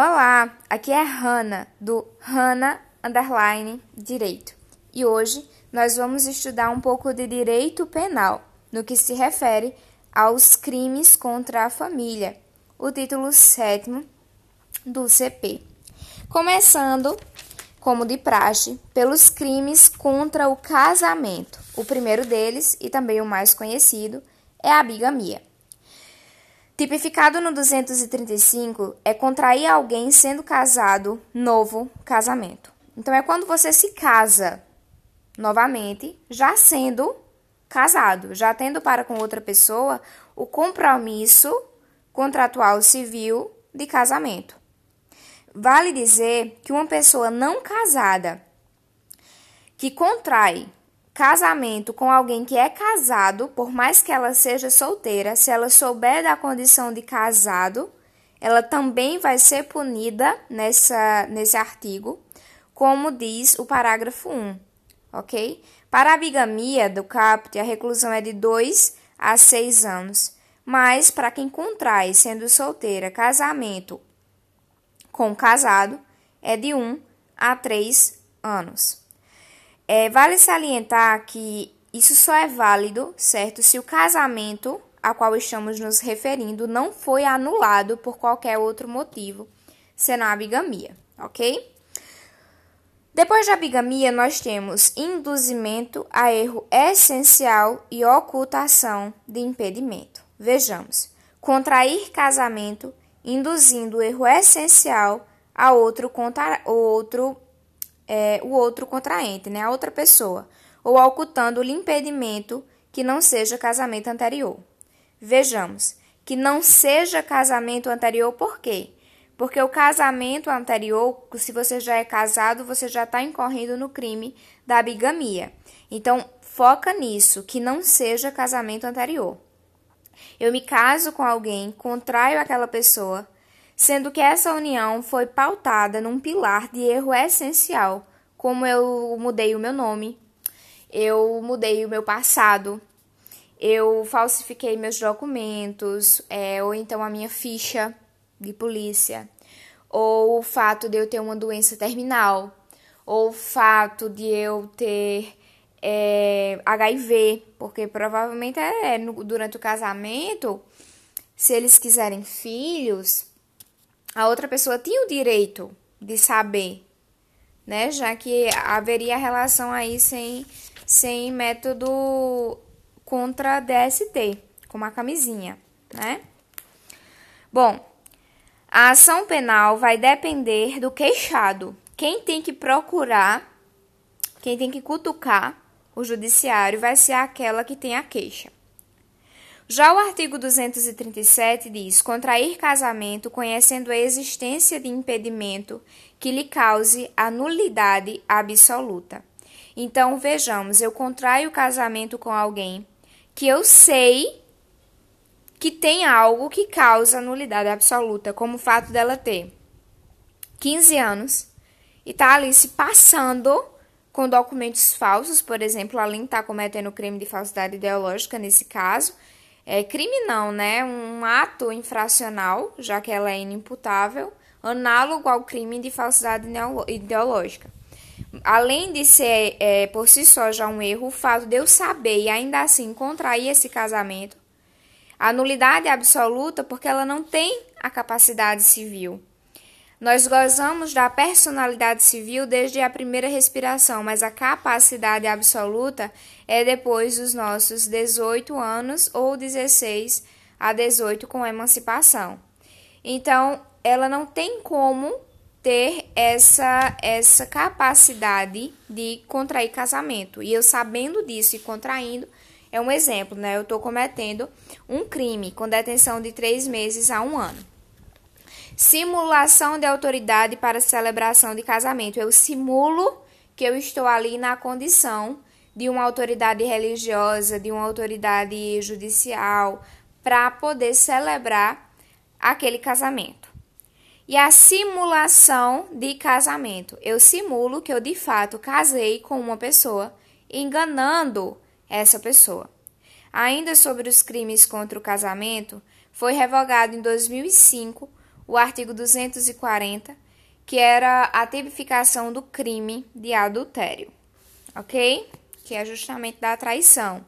Olá, aqui é Hanna do Hanna Underline Direito e hoje nós vamos estudar um pouco de direito penal no que se refere aos crimes contra a família, o título sétimo do CP. Começando, como de praxe, pelos crimes contra o casamento. O primeiro deles, e também o mais conhecido, é a bigamia. Tipificado no 235 é contrair alguém sendo casado, novo casamento. Então é quando você se casa novamente, já sendo casado, já tendo para com outra pessoa o compromisso contratual civil de casamento. Vale dizer que uma pessoa não casada que contrai casamento com alguém que é casado, por mais que ela seja solteira, se ela souber da condição de casado, ela também vai ser punida nessa, nesse artigo, como diz o parágrafo 1, ok? Para a bigamia do caput, a reclusão é de 2 a 6 anos, mas para quem contrai, sendo solteira, casamento com casado, é de 1 a 3 anos. É, vale salientar que isso só é válido, certo, se o casamento a qual estamos nos referindo não foi anulado por qualquer outro motivo, senão a bigamia, ok? Depois da bigamia, nós temos induzimento a erro essencial e ocultação de impedimento. Vejamos: contrair casamento induzindo erro essencial a outro, contra, outro é, o outro contraente, né, a outra pessoa, ou ocultando-lhe impedimento que não seja casamento anterior. Vejamos, que não seja casamento anterior, por quê? Porque o casamento anterior, se você já é casado, você já está incorrendo no crime da bigamia. Então, foca nisso, que não seja casamento anterior. Eu me caso com alguém, contraio aquela pessoa, sendo que essa união foi pautada num pilar de erro essencial, como eu mudei o meu nome, eu mudei o meu passado, eu falsifiquei meus documentos, é, ou então a minha ficha de polícia, ou o fato de eu ter uma doença terminal, ou o fato de eu ter é, HIV, porque provavelmente é, no, durante o casamento, se eles quiserem filhos, a outra pessoa tinha o direito de saber, né? Já que haveria relação aí sem, sem método contra DST, como a camisinha, né? Bom, a ação penal vai depender do queixado. Quem tem que procurar, quem tem que cutucar o judiciário vai ser aquela que tem a queixa. Já o artigo 237 diz: contrair casamento conhecendo a existência de impedimento que lhe cause a nulidade absoluta. Então, vejamos, eu contraio casamento com alguém que eu sei que tem algo que causa nulidade absoluta, como o fato dela ter 15 anos e tá ali se passando com documentos falsos, por exemplo, além de estar tá cometendo crime de falsidade ideológica nesse caso, é, crime não, né? Um ato infracional, já que ela é inimputável, análogo ao crime de falsidade ideológica. Além de ser é, por si só já um erro, o fato de eu saber e ainda assim contrair esse casamento, a nulidade é absoluta porque ela não tem a capacidade civil. Nós gozamos da personalidade civil desde a primeira respiração, mas a capacidade absoluta é depois dos nossos 18 anos ou 16 a 18 com emancipação. Então, ela não tem como ter essa essa capacidade de contrair casamento. E eu sabendo disso e contraindo, é um exemplo, né? Eu estou cometendo um crime com detenção de três meses a um ano. Simulação de autoridade para celebração de casamento. Eu simulo que eu estou ali na condição de uma autoridade religiosa, de uma autoridade judicial, para poder celebrar aquele casamento. E a simulação de casamento. Eu simulo que eu de fato casei com uma pessoa, enganando essa pessoa. Ainda sobre os crimes contra o casamento, foi revogado em 2005 o artigo 240, que era a tipificação do crime de adultério, ok? Que é justamente da traição.